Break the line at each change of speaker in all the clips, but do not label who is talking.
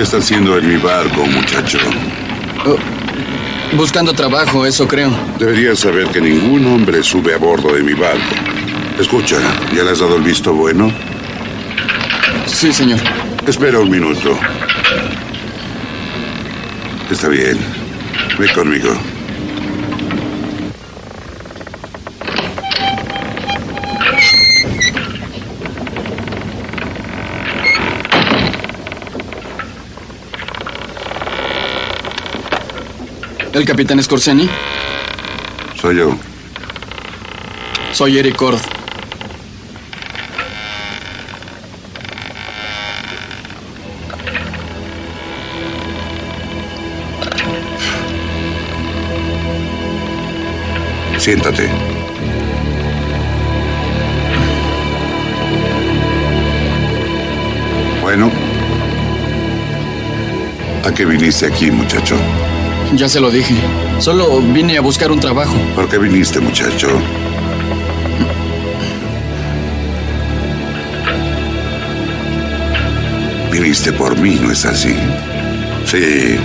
¿Qué está haciendo en mi barco, muchacho?
Oh, buscando trabajo, eso creo.
Deberías saber que ningún hombre sube a bordo de mi barco. Escucha, ¿ya le has dado el visto bueno?
Sí, señor.
Espera un minuto. Está bien. Ve conmigo.
¿El capitán Scorseni?
Soy yo.
Soy Eric Cord.
Siéntate. Bueno. ¿A qué viniste aquí, muchacho?
Ya se lo dije. Solo vine a buscar un trabajo.
¿Por qué viniste, muchacho? Viniste por mí, ¿no es así? Sí.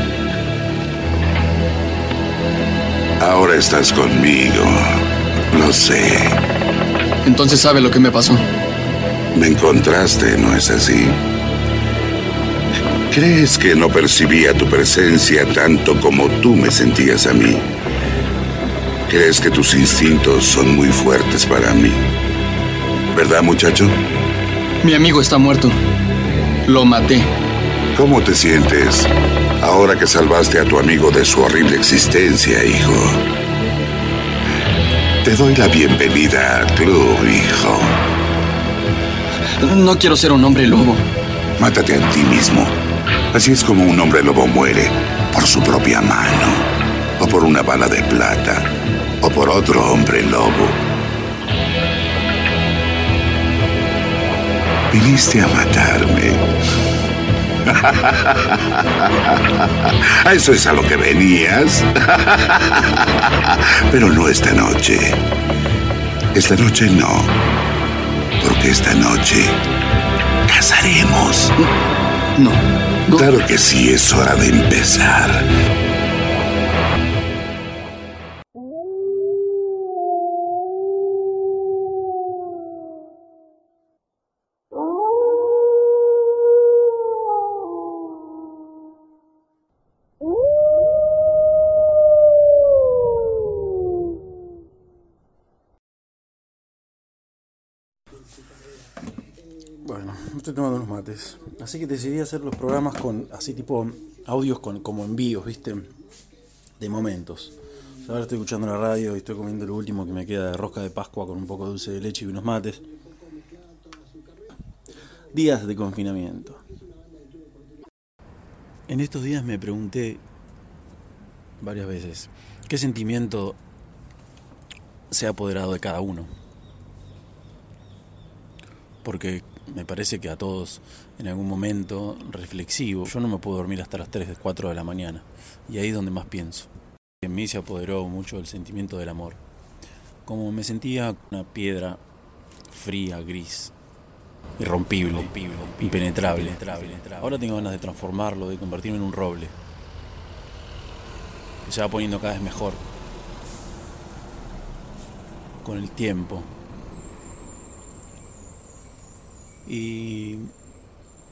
Ahora estás conmigo. Lo sé.
Entonces sabe lo que me pasó.
Me encontraste, ¿no es así? ¿Crees que no percibía tu presencia tanto como tú me sentías a mí? ¿Crees que tus instintos son muy fuertes para mí? ¿Verdad, muchacho?
Mi amigo está muerto. Lo maté.
¿Cómo te sientes ahora que salvaste a tu amigo de su horrible existencia, hijo? Te doy la bienvenida al club, hijo.
No quiero ser un hombre lobo.
Mátate a ti mismo. Así es como un hombre lobo muere, por su propia mano, o por una bala de plata, o por otro hombre lobo. Viniste a matarme. ¿A eso es a lo que venías? Pero no esta noche. Esta noche no. Porque esta noche casaremos.
No.
Claro que sí, es hora de empezar.
Estoy tomando unos mates. Así que decidí hacer los programas con así tipo audios con como envíos, ¿viste? De momentos. Ahora estoy escuchando la radio y estoy comiendo lo último que me queda de rosca de Pascua con un poco de dulce de leche y unos mates. Días de confinamiento. En estos días me pregunté varias veces qué sentimiento se ha apoderado de cada uno. Porque me parece que a todos en algún momento reflexivo, yo no me puedo dormir hasta las 3, 4 de la mañana. Y ahí es donde más pienso. En mí se apoderó mucho el sentimiento del amor. Como me sentía una piedra fría, gris, irrompible, impenetrable. Ahora tengo ganas de transformarlo, de convertirme en un roble. Que se va poniendo cada vez mejor. Con el tiempo. ¿Y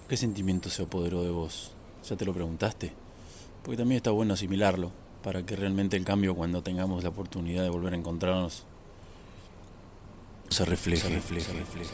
qué sentimiento se apoderó de vos? ¿Ya te lo preguntaste? Porque también está bueno asimilarlo para que realmente el cambio cuando tengamos la oportunidad de volver a encontrarnos se refleje. Se se se refleje.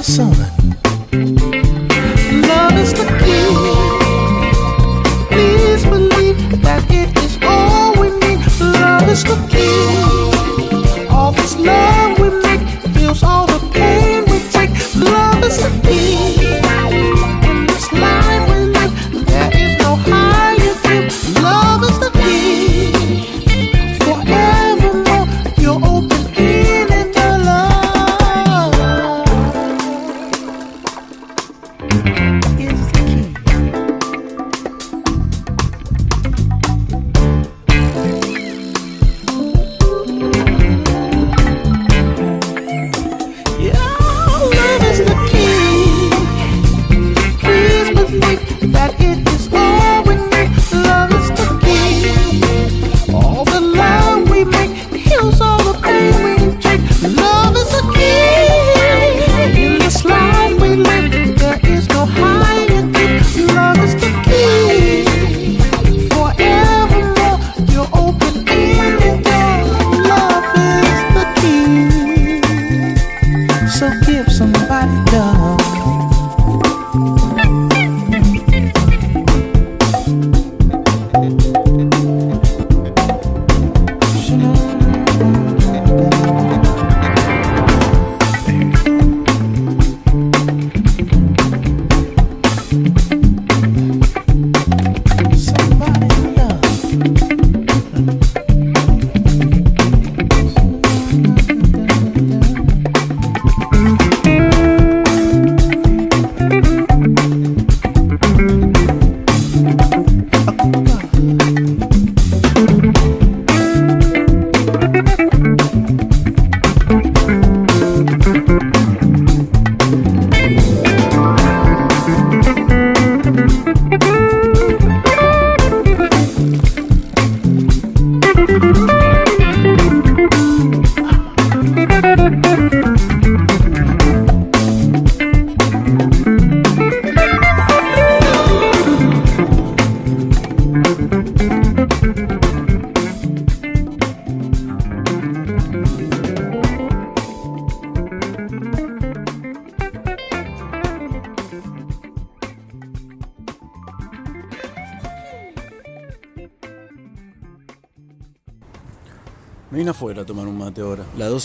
the sun.
Love is the key. Please believe that it is all we need. Love is the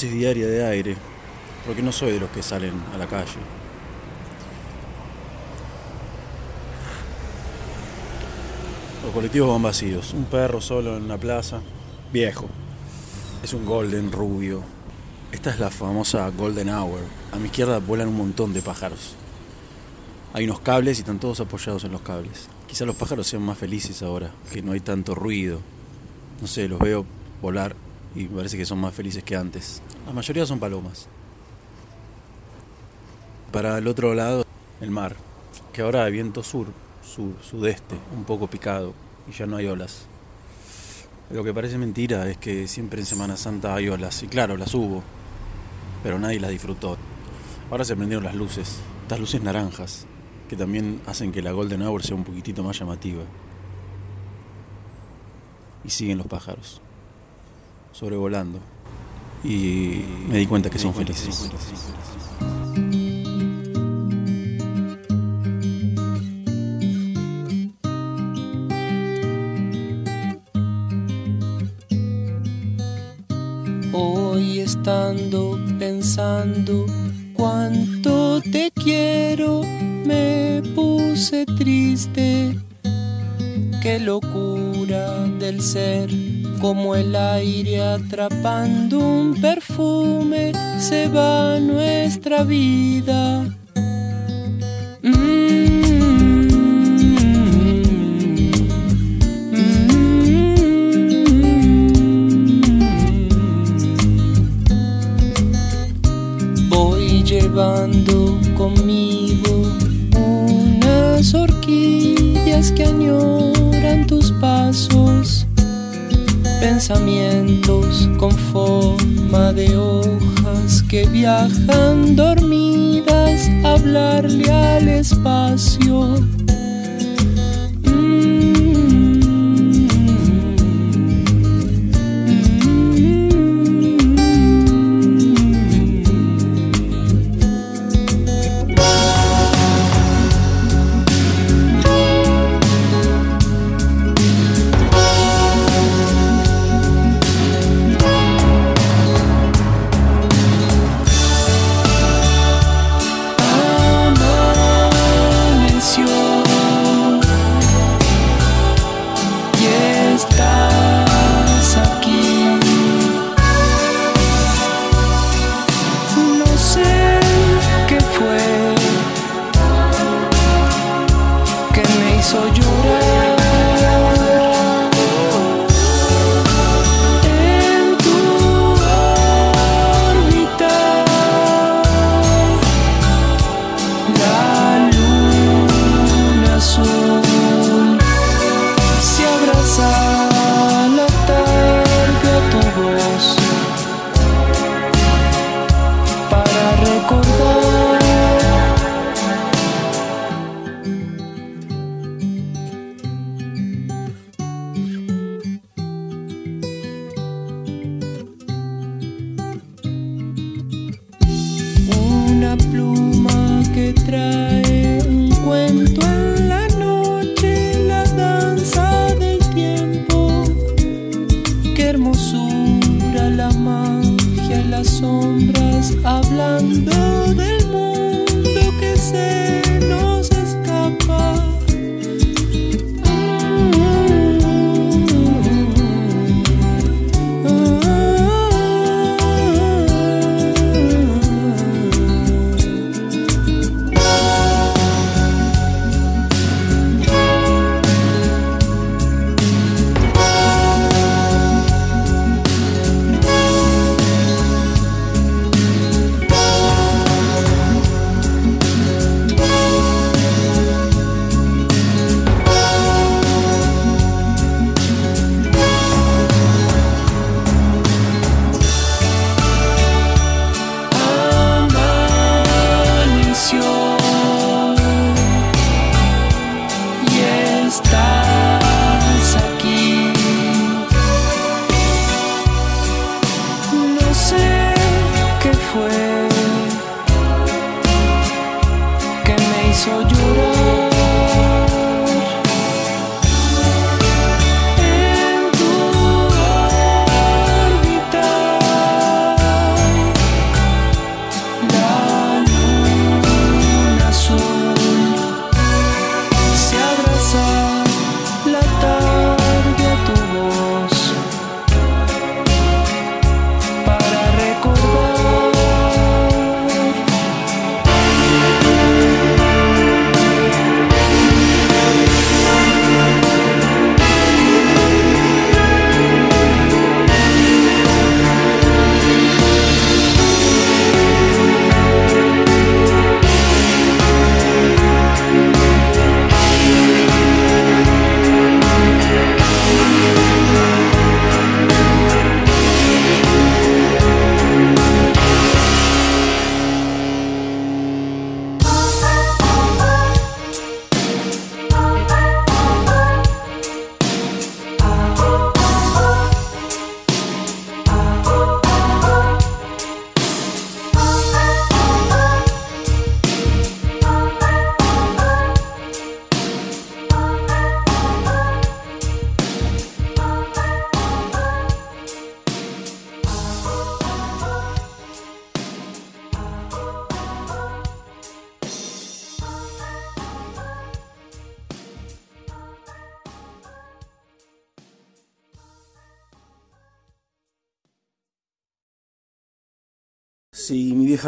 diaria de aire, porque no soy de los que salen a la calle. Los colectivos van vacíos, un perro solo en la plaza, viejo. Es un golden rubio.
Esta es la famosa golden hour. A mi izquierda vuelan un montón de pájaros. Hay unos cables y están todos apoyados en los cables. Quizá los pájaros sean más felices ahora, que no hay tanto ruido. No sé, los veo volar y parece que son más felices que antes. La mayoría son palomas. Para el otro lado, el mar, que ahora hay viento sur, sur, sudeste, un poco picado y ya no hay olas. Lo que parece mentira es que siempre en Semana Santa hay olas, y claro, las hubo, pero nadie las disfrutó. Ahora se prendieron las luces, estas luces naranjas, que también hacen que la Golden Hour sea un poquitito más llamativa. Y siguen los pájaros, sobrevolando. Y me di cuenta que son felices.
Hoy estando pensando cuánto te quiero, me puse triste. Qué locura del ser, como el aire atrapando un perfume, se va nuestra vida. Voy llevando conmigo unas orquídeas que añoran tus pasos, pensamientos con forma de hojas que viajan dormidas a hablarle al espacio.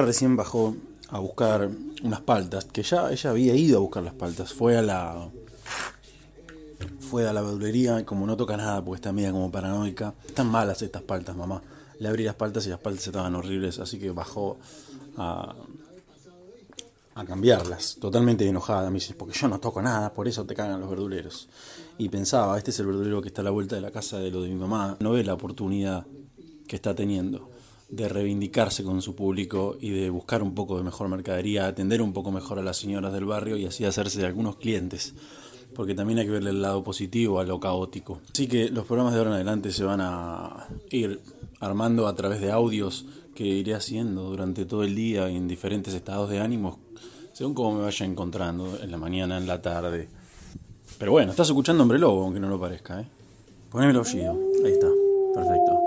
Recién bajó a buscar unas paltas, que ya ella había ido a buscar las paltas. Fue a la. Fue a la verdulería, como no toca nada porque está media como paranoica. Están malas estas paltas, mamá. Le abrí las paltas y las paltas estaban horribles, así que bajó a, a cambiarlas, totalmente enojada, me dice, porque yo no toco nada, por eso te cagan los verduleros. Y pensaba, este es el verdulero que está a la vuelta de la casa de lo de mi mamá, no ve la oportunidad que está teniendo de reivindicarse con su público y de buscar un poco de mejor mercadería, atender un poco mejor a las señoras del barrio y así hacerse de algunos clientes, porque también hay que verle el lado positivo a lo caótico. Así que los programas de ahora en adelante se van a ir armando a través de audios que iré haciendo durante todo el día en diferentes estados de ánimos, según cómo me vaya encontrando, en la mañana, en la tarde. Pero bueno, estás escuchando Hombre Lobo, aunque no lo parezca, ¿eh? Poneme el aullido. Ahí está. Perfecto.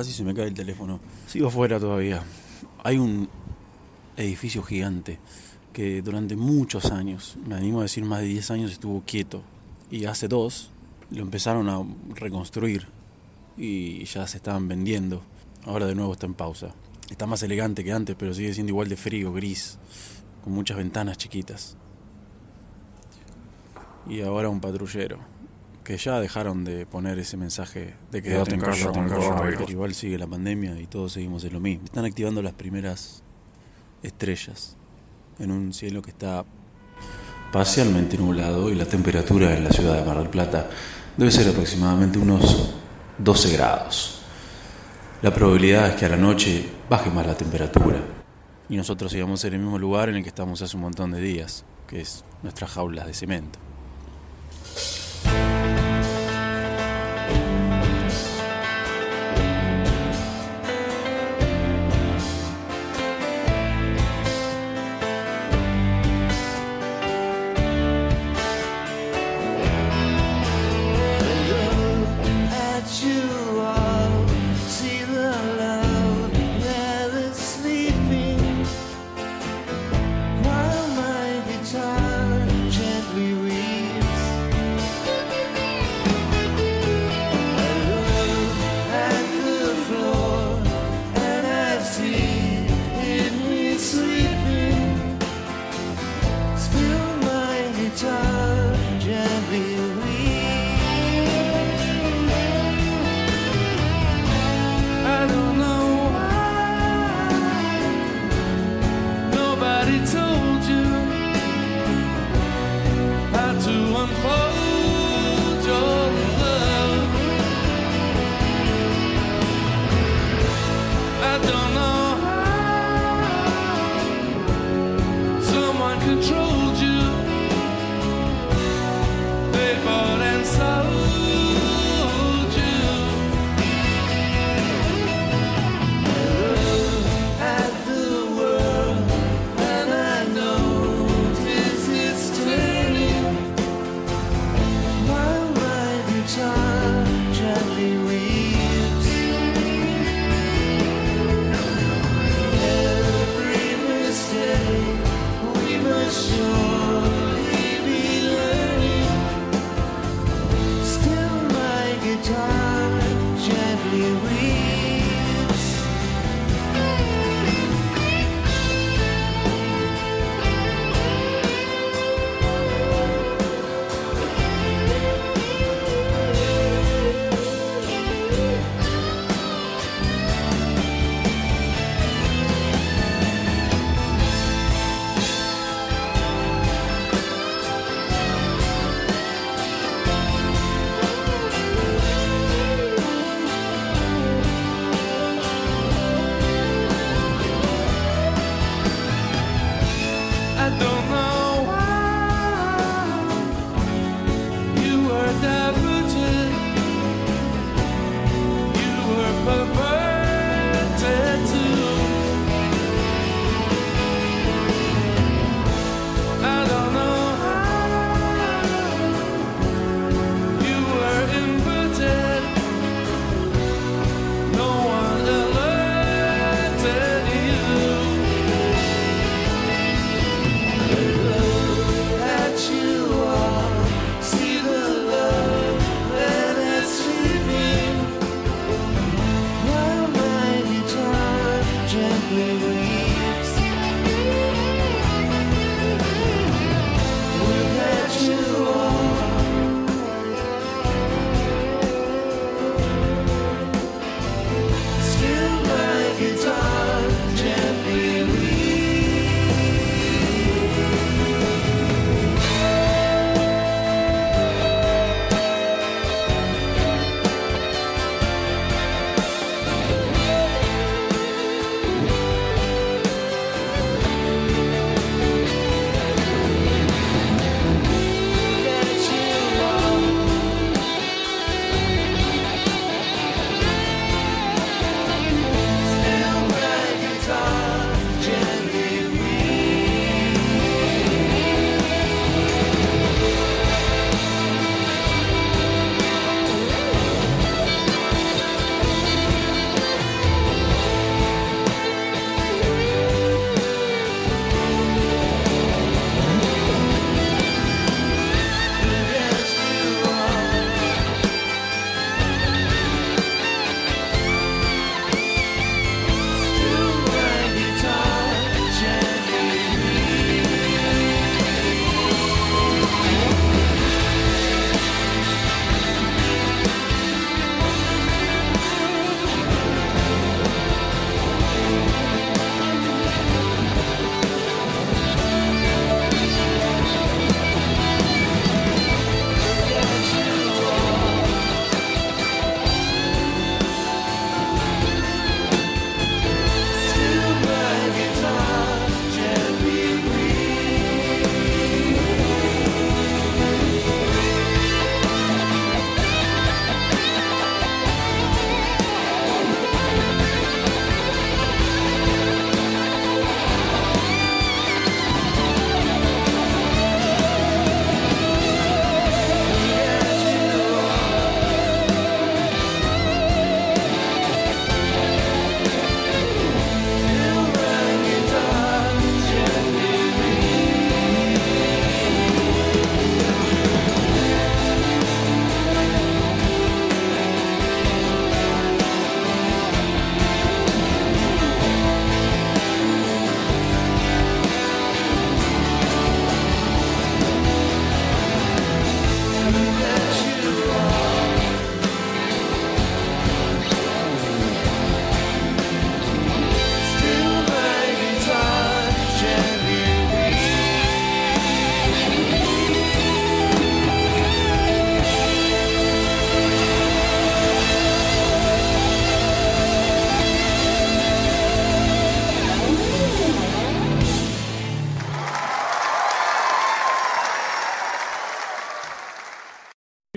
Casi se me cae el teléfono. Sigo afuera todavía. Hay un edificio gigante que durante muchos años, me animo a decir más de 10 años, estuvo quieto. Y hace dos lo empezaron a reconstruir y ya se estaban vendiendo. Ahora de nuevo está en pausa. Está más elegante que antes, pero sigue siendo igual de frío, gris, con muchas ventanas chiquitas. Y ahora un patrullero, que ya dejaron de poner ese mensaje de quedarte en casa. Pero igual sigue la pandemia y todos seguimos en lo mismo. Están activando las primeras estrellas en un cielo que está parcialmente nublado y la temperatura en la ciudad de Mar del Plata debe ser aproximadamente unos 12 grados. La probabilidad es que a la noche baje más la temperatura y nosotros sigamos en el mismo lugar en el que estamos hace un montón de días, que es nuestras jaulas de cemento.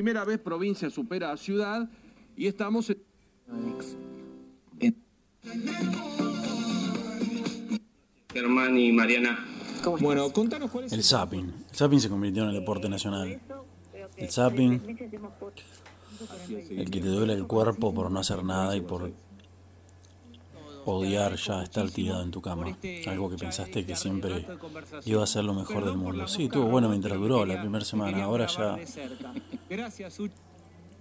Primera vez provincia supera a ciudad y estamos en...
Germán y Mariana.
Bueno, contanos cuál es
El zapping. El zapping se convirtió en el deporte nacional. El zapping, el que te duele el cuerpo por no hacer nada y por odiar ya estar tirado en tu cama. Algo que pensaste que siempre iba a ser lo mejor del mundo. Sí, estuvo bueno mientras duró la primera semana. Ahora ya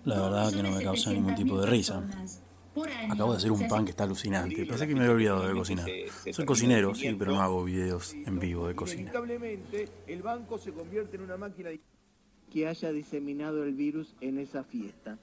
la verdad que no me causa ningún tipo de risa. Acabo de hacer un pan que está alucinante. Pensé que me había olvidado de cocinar. Soy cocinero, sí, pero no hago videos en vivo de cocina.
El banco se convierte en una máquina que haya diseminado el virus en esa fiesta.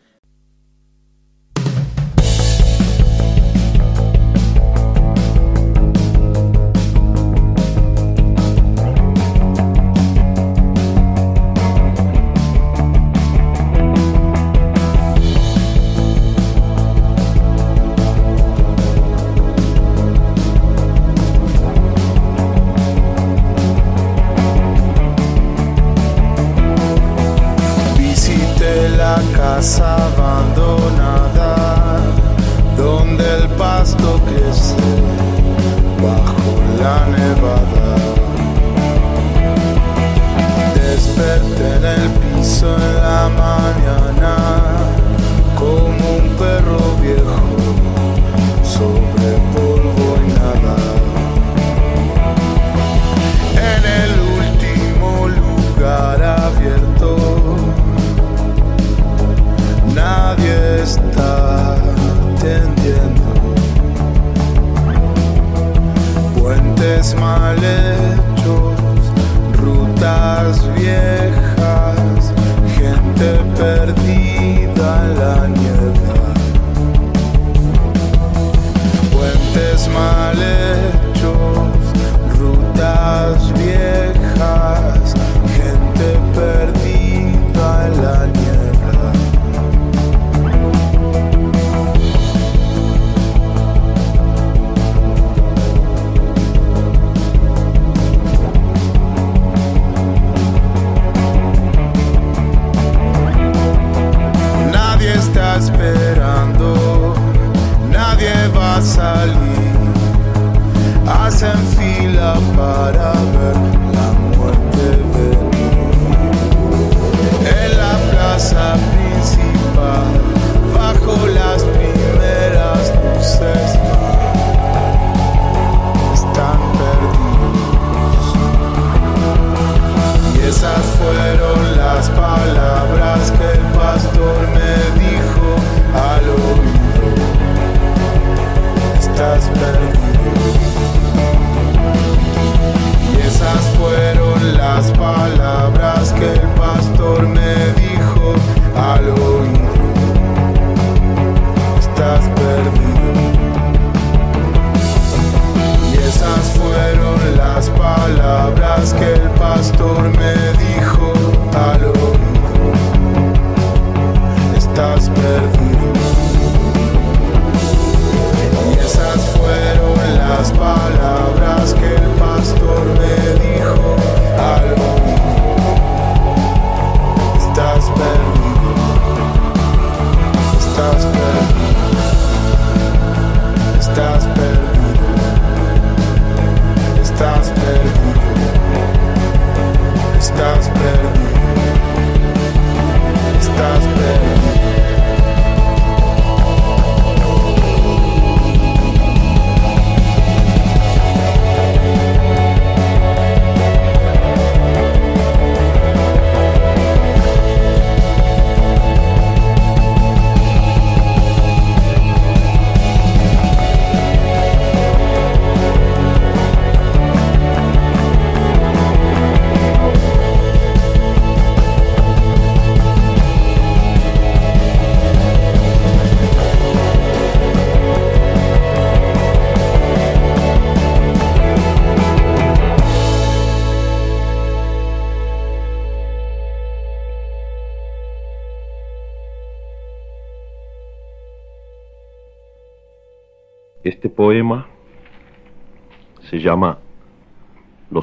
Estás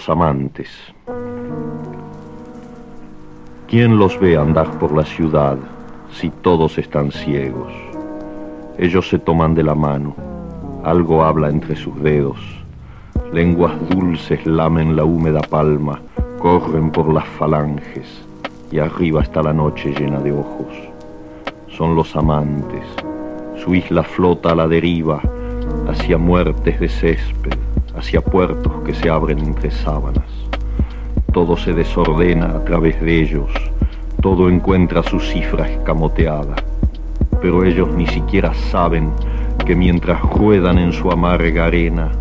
Amantes. ¿Quién los ve andar por la ciudad si todos están ciegos? Ellos se toman de la mano, algo habla entre sus dedos, lenguas dulces lamen la húmeda palma, corren por las falanges y arriba está la noche llena de ojos. Son los amantes, su isla flota a la deriva, hacia muertes de césped, hacia puertos que se abren entre sábanas. Todo se desordena a través de ellos, todo encuentra su cifra escamoteada, pero ellos ni siquiera saben que mientras ruedan en su amarga arena,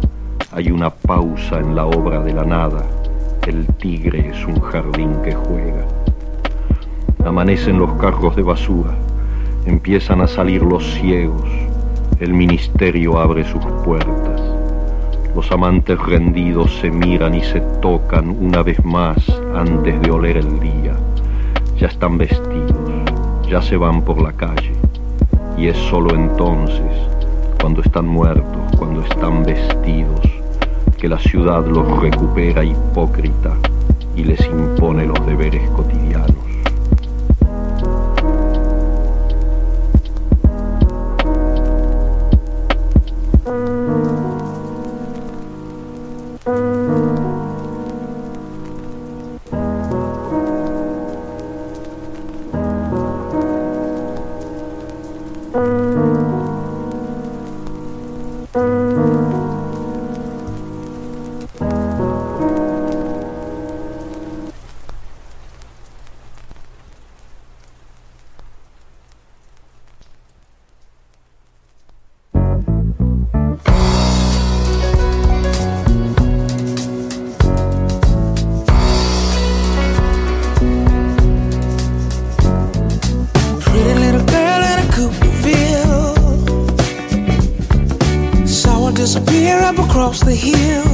hay una pausa en la obra de la nada. El tigre es un jardín que juega. Amanecen los carros de basura, empiezan a salir los ciegos, el ministerio abre sus puertas. Los amantes rendidos se miran y se tocan una vez más antes de oler el día. Ya están vestidos, ya se van por la calle. Y es solo entonces, cuando están muertos, cuando están vestidos, que la ciudad los recupera hipócrita y les impone los deberes cotidianos.
the hill.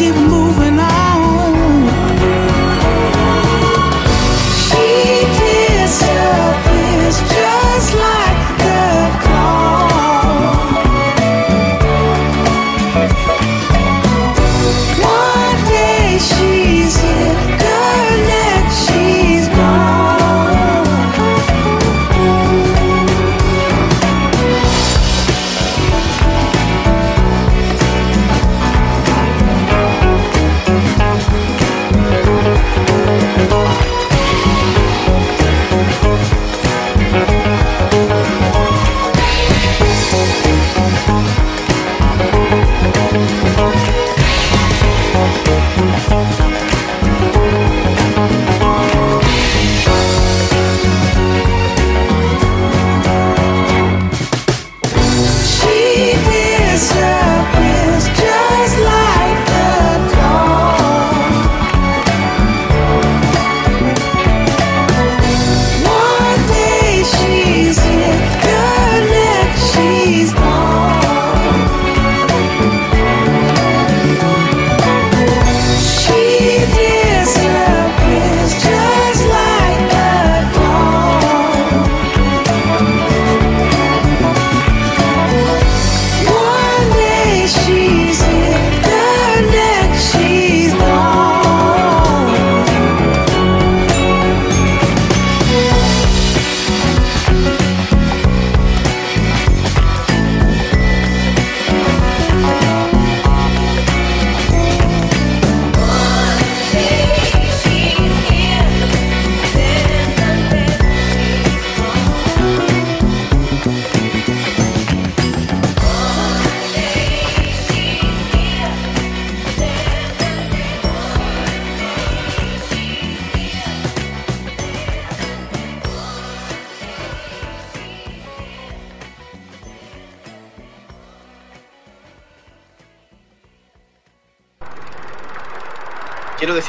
Keep moving on.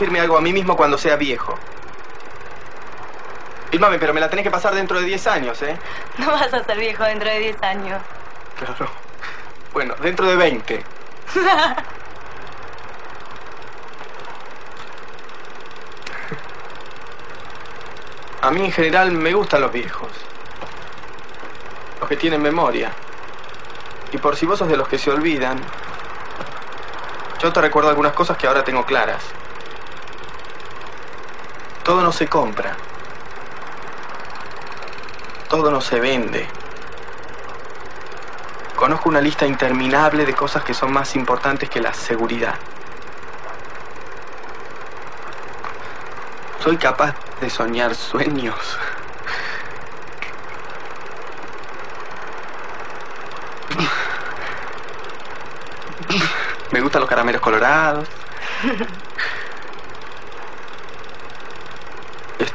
Decirme algo a mí mismo cuando sea viejo. Filmame, pero me la tenés que pasar dentro de 10 años, ¿eh?
No vas a ser viejo dentro de 10 años.
Claro. Bueno, dentro de 20. A mí en general me gustan los viejos. Los que tienen memoria. Y por si vos sos de los que se olvidan, yo te recuerdo algunas cosas que ahora tengo claras. Todo no se compra. Todo no se vende. Conozco una lista interminable de cosas que son más importantes que la seguridad. Soy capaz de soñar sueños. Me gustan los caramelos colorados.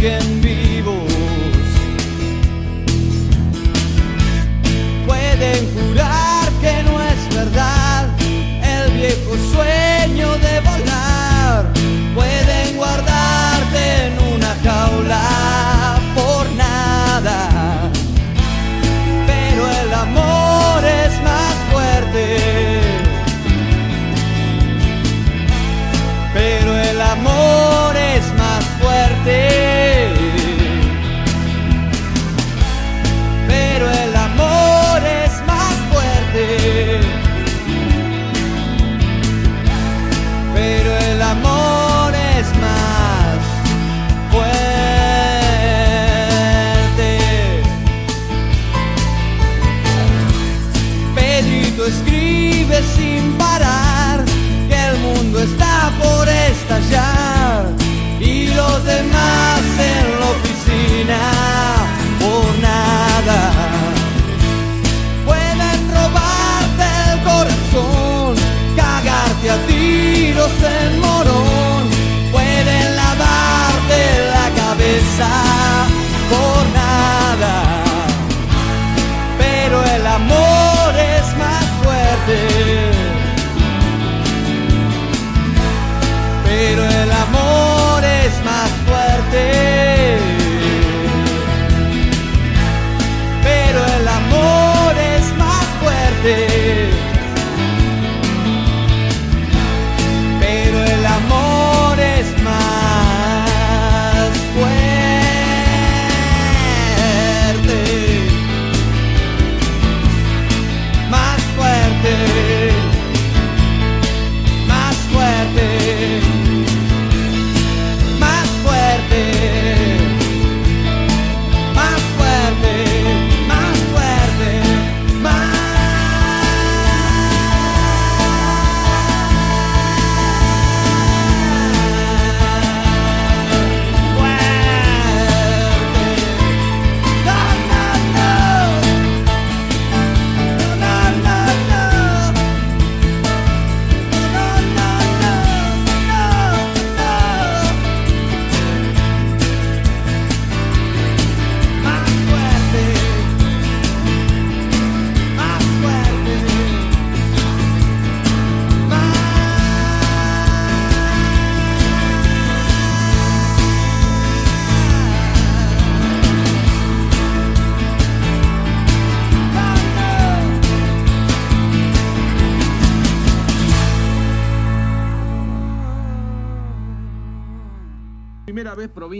Muertos siguen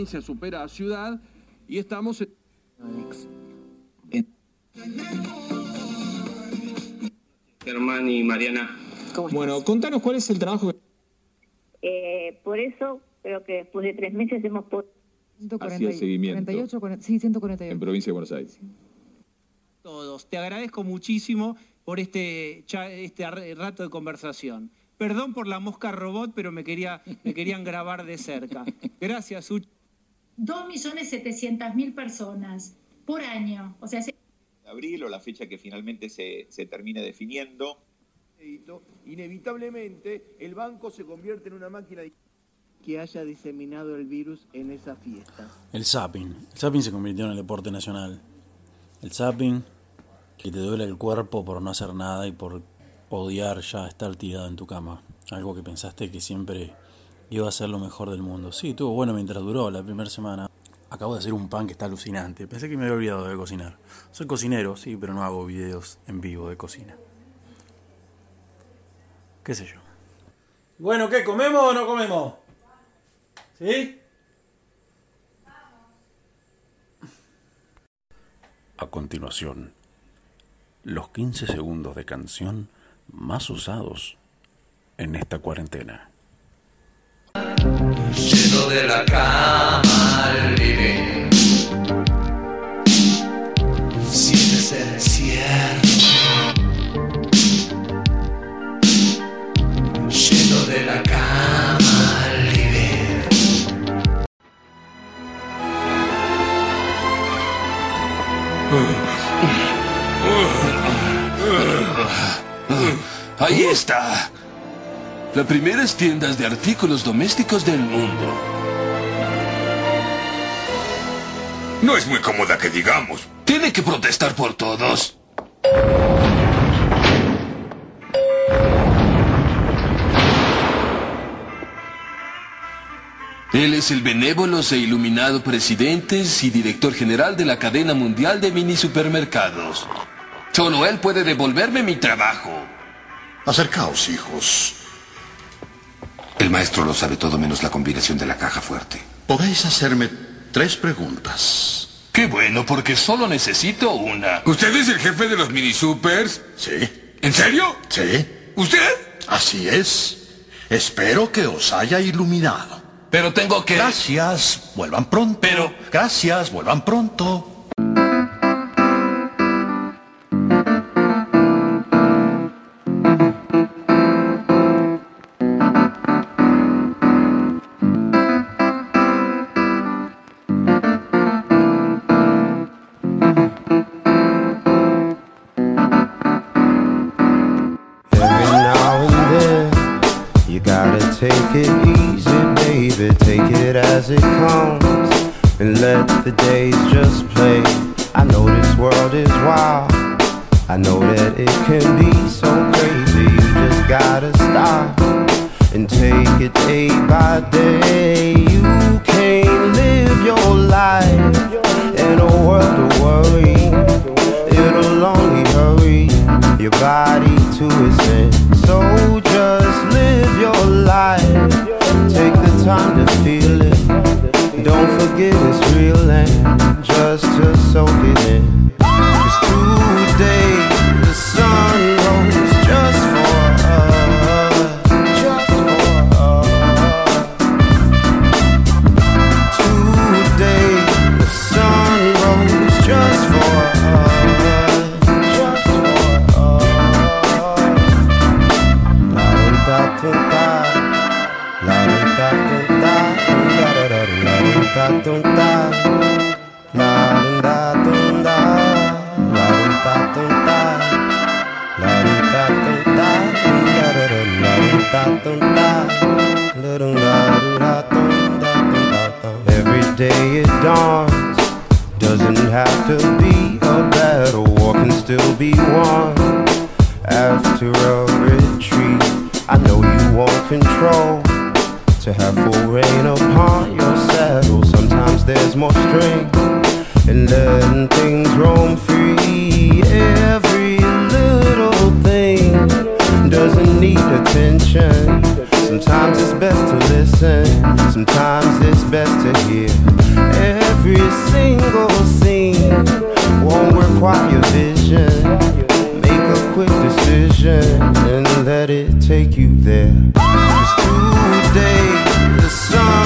provincia supera a ciudad y estamos en...
Germán y Mariana.
Bueno, contanos cuál es el trabajo que
Eh, por eso creo que después de tres meses hemos podido...
seguimiento
48, sí, 148.
en provincia de Buenos Aires.
todos. Te agradezco muchísimo por este, este rato de conversación. Perdón por la mosca robot, pero me, quería, me querían grabar de cerca. Gracias, Uchi.
2.700.000 personas por año. O sea, se-
abril o la fecha que finalmente se, se termine definiendo.
Inevitablemente el banco se convierte en una máquina de- que haya diseminado el virus en esa fiesta.
El zapping. El zapping se convirtió en el deporte nacional. El zapping, que te duele el cuerpo por no hacer nada y por odiar ya estar tirado en tu cama. Algo que pensaste que siempre iba a ser lo mejor del mundo. Sí, estuvo bueno mientras duró la primera semana. Acabo de hacer un pan que está alucinante. Pensé que me había olvidado de cocinar. Soy cocinero, sí, pero no hago videos en vivo de cocina. ¿Qué sé yo? Bueno, ¿qué? ¿Comemos o no comemos? ¿Sí?
A continuación, los 15 segundos de canción más usados en esta cuarentena.
Lleno de la cama al living. Sientes el encierro Lleno de la cama al living.
Ahí está. Las primeras tiendas de artículos domésticos del mundo.
No es muy cómoda que digamos.
Tiene que protestar por todos. Él es el benévolo e iluminado presidente y director general de la cadena mundial de mini supermercados. Solo él puede devolverme mi trabajo.
Acercaos, hijos. El maestro lo sabe todo menos la combinación de la caja fuerte. Podéis hacerme tres preguntas.
Qué bueno, porque solo necesito una.
¿Usted es el jefe de los mini supers? Sí. ¿En serio? Sí. ¿Usted? Así es. Espero que os haya iluminado.
Pero tengo que...
Gracias. Vuelvan pronto. Pero... Gracias. Vuelvan pronto.
And take it day by day. to listen. Sometimes it's best to hear every single scene. Won't require your vision. Make a quick decision and let it take you there. Cause today the sun.